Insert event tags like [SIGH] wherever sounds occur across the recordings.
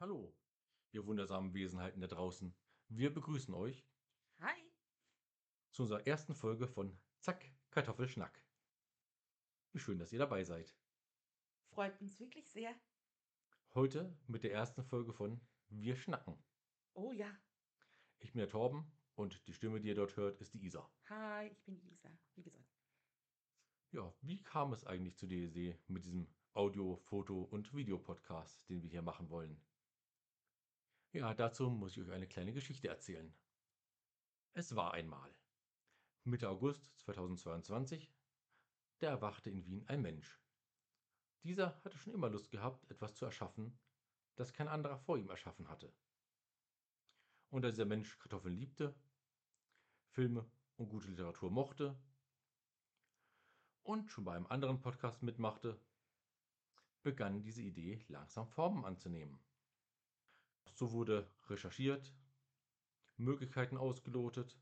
Hallo, ihr wundersamen Wesenheiten da draußen. Wir begrüßen euch Hi. zu unserer ersten Folge von Zack, Kartoffelschnack. Wie schön, dass ihr dabei seid. Freut uns wirklich sehr. Heute mit der ersten Folge von Wir schnacken. Oh ja. Ich bin der Torben und die Stimme, die ihr dort hört, ist die Isa. Hi, ich bin Isa. Wie gesagt. Ja, wie kam es eigentlich zu Idee mit diesem Audio-, Foto- und Videopodcast, den wir hier machen wollen? Ja, dazu muss ich euch eine kleine Geschichte erzählen. Es war einmal. Mitte August 2022, da erwachte in Wien ein Mensch. Dieser hatte schon immer Lust gehabt, etwas zu erschaffen, das kein anderer vor ihm erschaffen hatte. Und da dieser Mensch Kartoffeln liebte, Filme und gute Literatur mochte und schon bei einem anderen Podcast mitmachte, begann diese Idee langsam Formen anzunehmen. So wurde recherchiert, Möglichkeiten ausgelotet.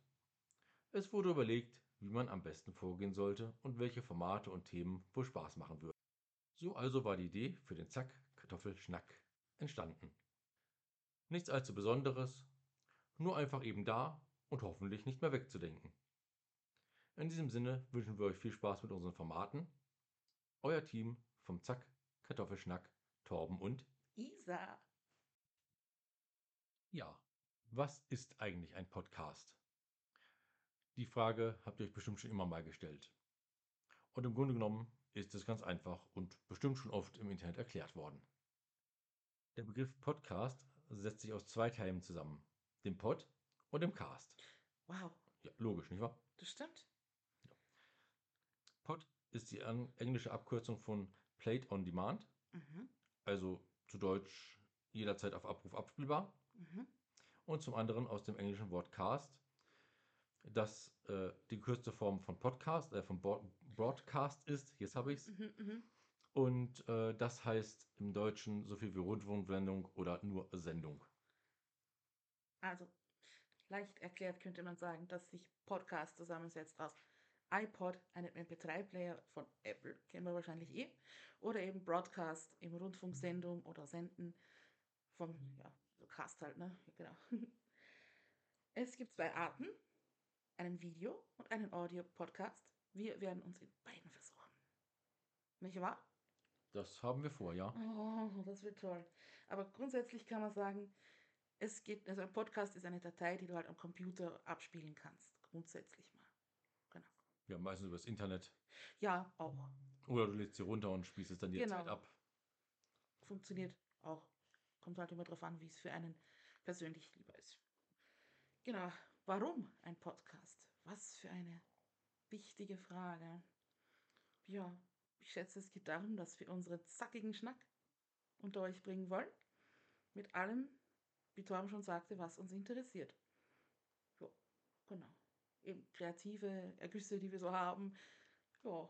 Es wurde überlegt, wie man am besten vorgehen sollte und welche Formate und Themen wohl Spaß machen würden. So also war die Idee für den Zack Kartoffelschnack entstanden. Nichts allzu Besonderes, nur einfach eben da und hoffentlich nicht mehr wegzudenken. In diesem Sinne wünschen wir euch viel Spaß mit unseren Formaten. Euer Team vom Zack Kartoffelschnack, Torben und Isa. Ja, was ist eigentlich ein Podcast? Die Frage habt ihr euch bestimmt schon immer mal gestellt. Und im Grunde genommen ist es ganz einfach und bestimmt schon oft im Internet erklärt worden. Der Begriff Podcast setzt sich aus zwei Teilen zusammen, dem Pod und dem Cast. Wow. Ja, logisch, nicht wahr? Das stimmt. Pod ist die englische Abkürzung von Played on Demand, Mhm. also zu Deutsch jederzeit auf Abruf abspielbar. Mhm. und zum anderen aus dem englischen Wort Cast, das äh, die gekürzte Form von Podcast, äh, von Bo- Broadcast ist. Jetzt habe ich es. Mhm. Mhm. Und äh, das heißt im Deutschen so viel wie Rundfunksendung oder nur Sendung. Also, leicht erklärt könnte man sagen, dass sich Podcast zusammensetzt aus iPod, einem MP3-Player von Apple, kennen wir wahrscheinlich eh, oder eben Broadcast, eben Rundfunksendung oder Senden vom, ja, so Cast halt, ne? Genau. [LAUGHS] Es gibt zwei Arten, einen Video- und einen Audio-Podcast. Wir werden uns in beiden versuchen. Nicht wahr? Das haben wir vor, ja. Oh, das wird toll. Aber grundsätzlich kann man sagen, es geht, also ein Podcast ist eine Datei, die du halt am Computer abspielen kannst. Grundsätzlich mal. Genau. Ja, meistens übers Internet. Ja, auch. Oder du lädst sie runter und spielst es dann jederzeit Genau. ab. Funktioniert auch. Kommt halt immer drauf an, wie es für einen persönlich lieber ist. Genau. Warum ein Podcast? Was für eine wichtige Frage. Ja, ich schätze, es geht darum, dass wir unseren zackigen Schnack unter euch bringen wollen. Mit allem, wie Torben schon sagte, was uns interessiert. Ja, genau. Eben kreative Ergüsse, die wir so haben. Ja,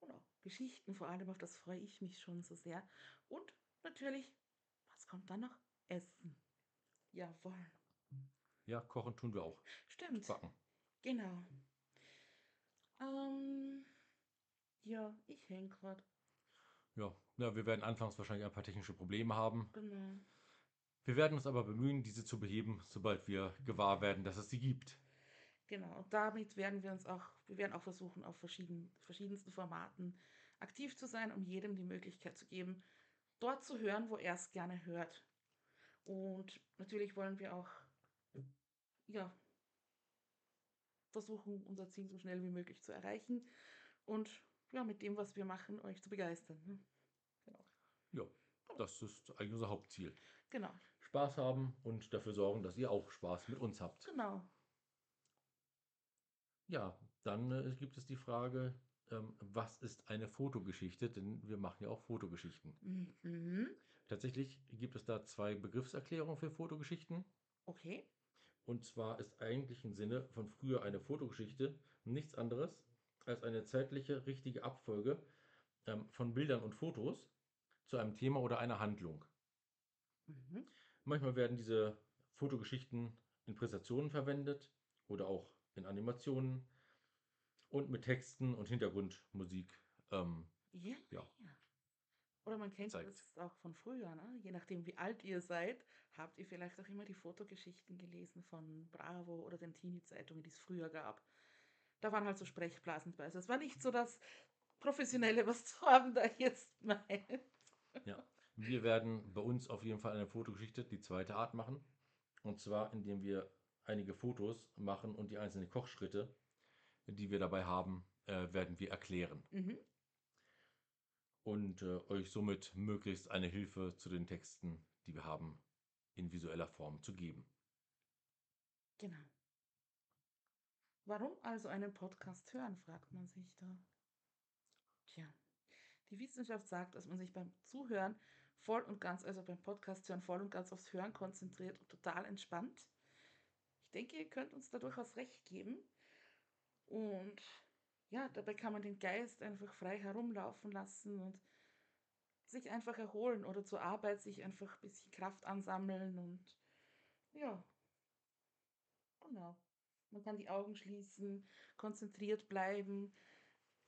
genau. Geschichten vor allem, auf das freue ich mich schon so sehr. Und natürlich, was kommt dann noch? Essen. Jawohl. Ja, kochen tun wir auch. Stimmt. Backen. Genau. Ähm, ja, ich hänge gerade. Ja. ja, wir werden anfangs wahrscheinlich ein paar technische Probleme haben. Genau. Wir werden uns aber bemühen, diese zu beheben, sobald wir gewahr werden, dass es sie gibt. Genau. Und damit werden wir uns auch, wir werden auch versuchen, auf verschieden, verschiedensten Formaten aktiv zu sein, um jedem die Möglichkeit zu geben, dort zu hören, wo er es gerne hört. Und natürlich wollen wir auch, ja, versuchen, unser Ziel so schnell wie möglich zu erreichen und ja, mit dem, was wir machen, euch zu begeistern. Ne? Genau. Ja, das ist eigentlich unser Hauptziel. Genau. Spaß haben und dafür sorgen, dass ihr auch Spaß mit uns habt. Genau. Ja, dann äh, gibt es die Frage, ähm, was ist eine Fotogeschichte? Denn wir machen ja auch Fotogeschichten. Mhm. Tatsächlich gibt es da zwei Begriffserklärungen für Fotogeschichten. Okay. Und zwar ist eigentlich im Sinne von früher eine Fotogeschichte nichts anderes als eine zeitliche richtige Abfolge ähm, von Bildern und Fotos zu einem Thema oder einer Handlung. Mhm. Manchmal werden diese Fotogeschichten in Präsentationen verwendet oder auch in Animationen und mit Texten und Hintergrundmusik. Ähm, Ja. Ja. Oder man kennt zeigt. das auch von früher, ne? Je nachdem, wie alt ihr seid, habt ihr vielleicht auch immer die Fotogeschichten gelesen von Bravo oder den Teenie-Zeitungen, die es früher gab. Da waren halt so Sprechblasen bei. Also es war nicht so das Professionelle, was [LAUGHS] Torben da jetzt meint. Ja. Wir werden bei uns auf jeden Fall eine Fotogeschichte, die zweite Art machen. Und zwar, indem wir einige Fotos machen und die einzelnen Kochschritte, die wir dabei haben, äh, werden wir erklären. Mhm. Und äh, euch somit möglichst eine Hilfe zu den Texten, die wir haben, in visueller Form zu geben. Genau. Warum also einen Podcast hören, fragt man sich da. Tja, die Wissenschaft sagt, dass man sich beim Zuhören voll und ganz, also beim Podcast hören, voll und ganz aufs Hören konzentriert und total entspannt. Ich denke, ihr könnt uns da durchaus recht geben. Und ja, dabei kann man den Geist einfach frei herumlaufen lassen und sich einfach erholen oder zur Arbeit sich einfach ein bisschen Kraft ansammeln und ja, genau. Man kann die Augen schließen, konzentriert bleiben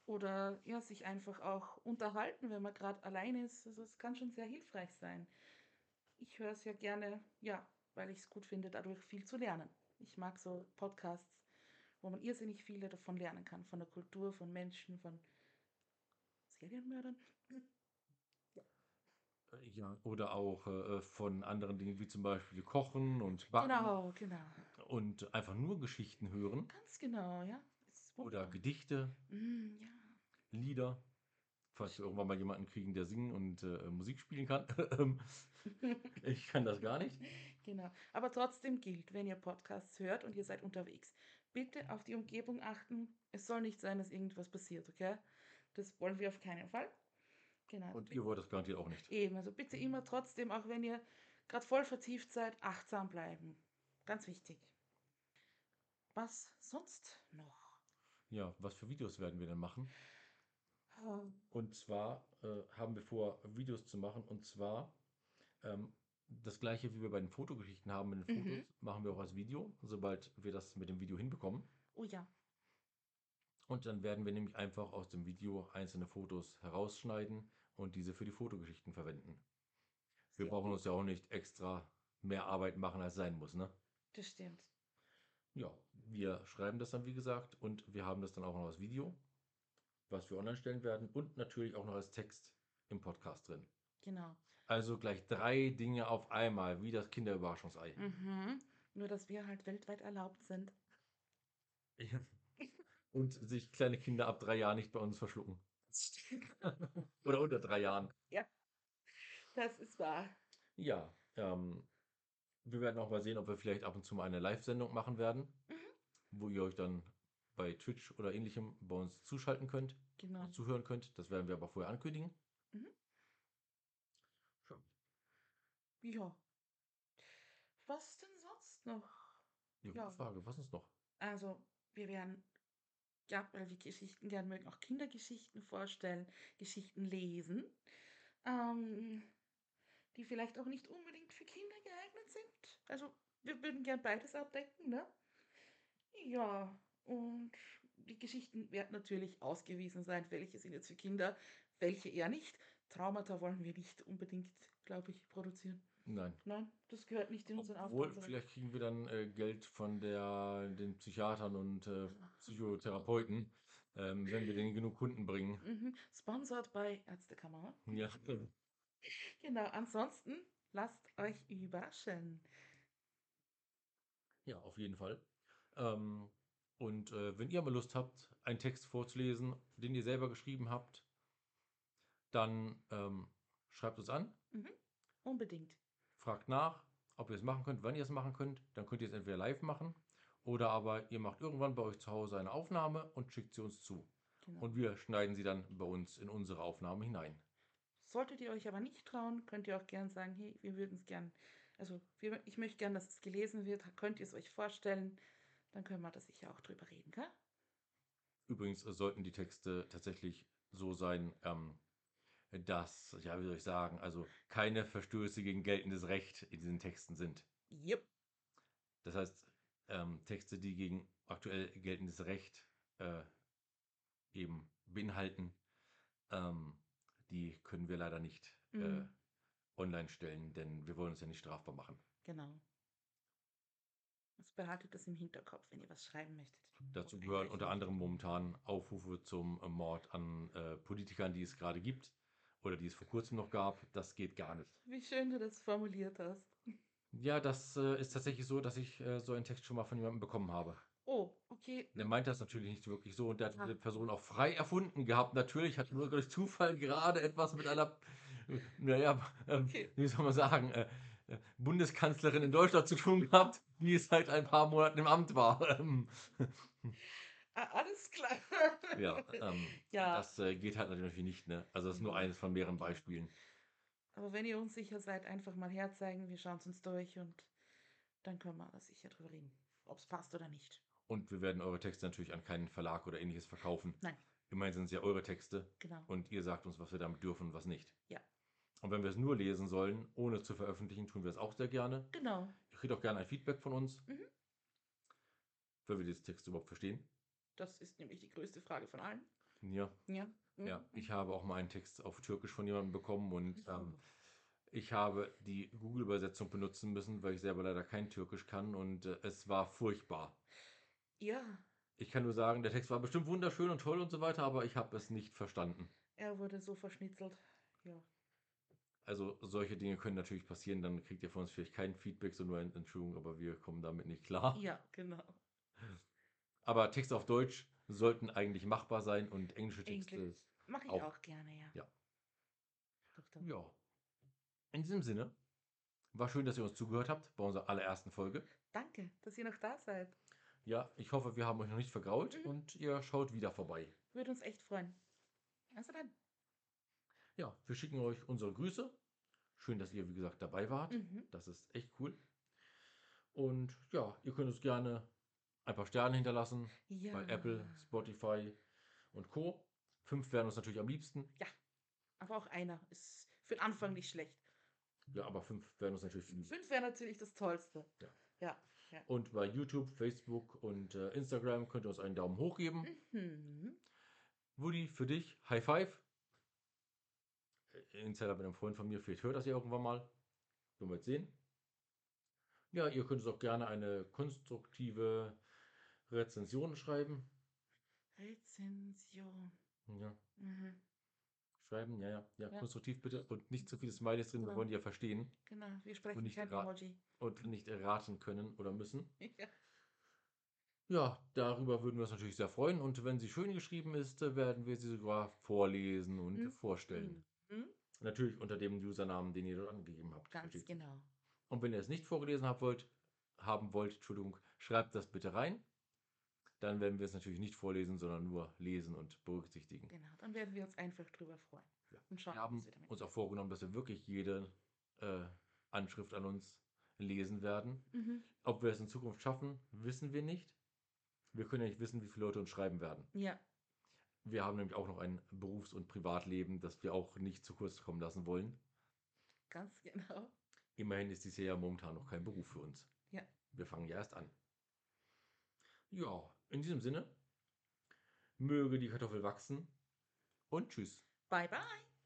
oder ja, sich einfach auch unterhalten, wenn man gerade allein ist. Also es kann schon sehr hilfreich sein. Ich höre es ja gerne, ja, weil ich es gut finde, dadurch viel zu lernen. Ich mag so Podcasts, wo man irrsinnig viele davon lernen kann, von der Kultur, von Menschen, von Serienmördern. Äh, Ja, oder auch äh, von anderen Dingen wie zum Beispiel Kochen und Backen Genau, genau. und einfach nur Geschichten hören Ganz genau, ja. Oder. Gedichte, Mm, ja. Lieder. Falls wir irgendwann mal jemanden kriegen, der singen und äh, Musik spielen kann. [LAUGHS] Ich kann das gar nicht. Genau. Aber trotzdem gilt, wenn ihr Podcasts hört und ihr seid unterwegs, bitte auf die Umgebung achten. Es soll nicht sein, dass irgendwas passiert, okay? Das wollen wir auf keinen Fall. Genau. Und ihr wollt das garantiert auch nicht. Eben, also bitte immer trotzdem, auch wenn ihr gerade voll vertieft seid, achtsam bleiben. Ganz wichtig. Was sonst noch? Ja, was für Videos werden wir denn machen? Ähm, Und zwar äh, haben wir vor, Videos zu machen. Und zwar ähm, das gleiche, wie wir bei den Fotogeschichten haben mit den Mhm. Fotos, machen wir auch als Video, sobald wir das mit dem Video hinbekommen. Oh ja. Und dann werden wir nämlich einfach aus dem Video einzelne Fotos herausschneiden und diese für die Fotogeschichten verwenden. Wir Sehr brauchen gut. uns ja auch nicht extra mehr Arbeit machen, als sein muss, ne? Das stimmt. Ja, wir schreiben das dann, wie gesagt, und wir haben das dann auch noch als Video, was wir online stellen werden und natürlich auch noch als Text im Podcast drin. Genau. Also gleich drei Dinge auf einmal, wie das Kinderüberraschungsei. Mhm. Nur, dass wir halt weltweit erlaubt sind. Und sich kleine Kinder ab drei Jahren nicht bei uns verschlucken. [LAUGHS] Oder unter drei Jahren. Das ist wahr. Ja, ähm, wir werden auch mal sehen, ob wir vielleicht ab und zu mal eine Live-Sendung machen werden, Mhm. wo ihr euch dann bei Twitch oder ähnlichem bei uns zuschalten könnt, Genau. zuhören könnt. Das werden wir aber vorher ankündigen. Mhm. Ja. Was denn sonst noch? Ja, gute Ja. Frage. Was ist noch? Also, wir werden, ja, weil wir Geschichten gern mögen, auch Kindergeschichten vorstellen, Geschichten lesen, ähm, die vielleicht auch nicht unbedingt für Kinder geeignet sind. Also, wir würden gern beides abdecken, ne? Ja, und die Geschichten werden natürlich ausgewiesen sein, welche sind jetzt für Kinder, welche eher nicht. Traumata wollen wir nicht unbedingt, glaube ich, produzieren. Nein. Nein, das gehört nicht in unseren Obwohl, Aufgaben. vielleicht kriegen wir dann äh, Geld von der, den Psychiatern und äh, Psychotherapeuten, ähm, wenn wir denen genug Kunden bringen. Mhm. Sponsored bei Ärztekammer. Ja, Genau, ansonsten lasst euch überraschen. ja, auf jeden Fall. Ähm, und äh, wenn ihr mal Lust habt, einen Text vorzulesen, den ihr selber geschrieben habt, dann ähm, schreibt uns an, Mhm. Unbedingt. fragt nach, ob ihr es machen könnt, wann ihr es machen könnt. Dann könnt ihr es entweder live machen oder aber ihr macht irgendwann bei euch zu Hause eine Aufnahme und schickt sie uns zu. Genau. Und wir schneiden sie dann bei uns in unsere Aufnahme hinein. Solltet ihr euch aber nicht trauen, könnt ihr auch gern sagen, hey, wir würden es gern, also wir, ich möchte gern, dass es gelesen wird. Könnt ihr es euch vorstellen? Dann können wir da sicher auch drüber reden, gell? Übrigens sollten die Texte tatsächlich so sein, ähm, dass, ja, wie soll ich sagen, also keine Verstöße gegen geltendes Recht in diesen Texten sind. Yep. Das heißt, ähm, Texte, die gegen aktuell geltendes Recht äh, eben beinhalten, ähm, die können wir leider nicht äh, Mhm. online stellen, denn wir wollen uns ja nicht strafbar machen. Genau. Also behaltet das im Hinterkopf, wenn ihr was schreiben möchtet. Dazu gehören unter anderem momentan Aufrufe zum äh, Mord an äh, Politikern, die es gerade gibt oder die es vor kurzem noch gab. Das geht gar nicht. Wie schön du das formuliert hast. Ja, das äh, ist tatsächlich so, dass ich äh, so einen Text schon mal von jemandem bekommen habe. Oh, okay. Er meint das natürlich nicht wirklich so und der hat Ah. diese Person auch frei erfunden gehabt. Natürlich hat nur durch Zufall gerade etwas mit einer, naja, ähm, Okay. wie soll man sagen, äh, äh, Bundeskanzlerin in Deutschland zu tun gehabt, die es seit ein paar Monaten im Amt war. Ah, alles klar. ja, ähm, Ja. das äh, geht halt natürlich nicht. Ne? Also das ist nur Mhm. eines von mehreren Beispielen. Aber wenn ihr unsicher seid, einfach mal herzeigen. Wir schauen es uns durch und dann können wir sicher drüber reden, ob es passt oder nicht. Und wir werden eure Texte natürlich an keinen Verlag oder ähnliches verkaufen. Nein. Immerhin sind es ja eure Texte Genau. und ihr sagt uns, was wir damit dürfen und was nicht. Ja. Und wenn wir es nur lesen sollen, ohne zu veröffentlichen, tun wir es auch sehr gerne. Genau. Ihr kriegt auch gerne ein Feedback von uns, Mhm. wenn wir dieses Text überhaupt verstehen. Das ist nämlich die größte Frage von allen. Ja, Ja. Mhm. ja. Ich habe auch mal einen Text auf Türkisch von jemandem bekommen und ähm, ich habe die Google-Übersetzung benutzen müssen, weil ich selber leider kein Türkisch kann und äh, es war furchtbar. Ja, Ich kann nur sagen, der Text war bestimmt wunderschön und toll und so weiter, aber ich habe es nicht verstanden. er wurde so verschnitzelt. Ja. Also solche Dinge können natürlich passieren, dann kriegt ihr von uns vielleicht kein Feedback, sondern nur eine Entschuldigung, aber wir kommen damit nicht klar. Ja, genau. Aber Texte auf Deutsch sollten eigentlich machbar sein und englische Texte. Englisch. Mache ich auch. auch. gerne, ja. Ja. Doch, doch. Ja. In diesem Sinne, war schön, dass ihr uns zugehört habt bei unserer allerersten Folge. Danke, dass ihr noch da seid. Ja, ich hoffe, wir haben euch noch nicht vergrault Mhm. und ihr schaut wieder vorbei. Würde uns echt freuen. Also dann. Ja, wir schicken euch unsere Grüße. Schön, dass ihr, wie gesagt, dabei wart. Mhm. Das ist echt cool. Und ja, ihr könnt uns gerne ein paar Sterne hinterlassen Ja. bei Apple, Spotify und Co. Fünf wären uns natürlich am liebsten. Aber auch einer ist für den Anfang nicht schlecht. Ja, aber fünf wären uns natürlich. Fünf wäre natürlich das Tollste. Ja. Ja. ja. Und bei YouTube, Facebook und äh, Instagram könnt ihr uns einen Daumen hoch geben. Mhm. Woody, für dich, High Five. Äh, Insider mit einem Freund von mir, vielleicht hört das ja irgendwann mal. Werden wir jetzt sehen. Ja, ihr könnt uns auch gerne eine konstruktive Rezension schreiben. Rezension. Ja, Mhm. schreiben, ja, ja, ja, Ja. konstruktiv bitte. Und nicht zu viele Smileys drin, wir Genau. wollen die ja verstehen Genau, wir sprechen nicht kein Emoji. und nicht erraten können oder müssen. [LAUGHS] Ja. Ja, darüber würden wir uns natürlich sehr freuen. Und wenn sie schön geschrieben ist, äh, werden wir sie sogar vorlesen und Mhm. vorstellen. Mhm. Natürlich unter dem Usernamen, den ihr dort angegeben habt. Ganz Versteht? genau. Und wenn ihr es nicht vorgelesen habt wollt, haben wollt, Entschuldigung, schreibt das bitte rein. Dann werden wir es natürlich nicht vorlesen, sondern nur lesen und berücksichtigen. Genau. Dann werden wir uns einfach drüber freuen. Ja. Und schauen, Wir haben wir uns auch vorgenommen, dass wir wirklich jede äh, Anschrift an uns lesen werden. Mhm. Ob wir es in Zukunft schaffen, wissen wir nicht. Wir können ja nicht wissen, wie viele Leute uns schreiben werden. Ja, Wir haben nämlich auch noch ein Berufs- und Privatleben, das wir auch nicht zu kurz kommen lassen wollen. ganz genau. Immerhin ist dies hier ja momentan noch kein Beruf für uns. Ja. Wir fangen ja erst an. Ja, in diesem Sinne, möge die Kartoffel wachsen und tschüss. Bye, bye.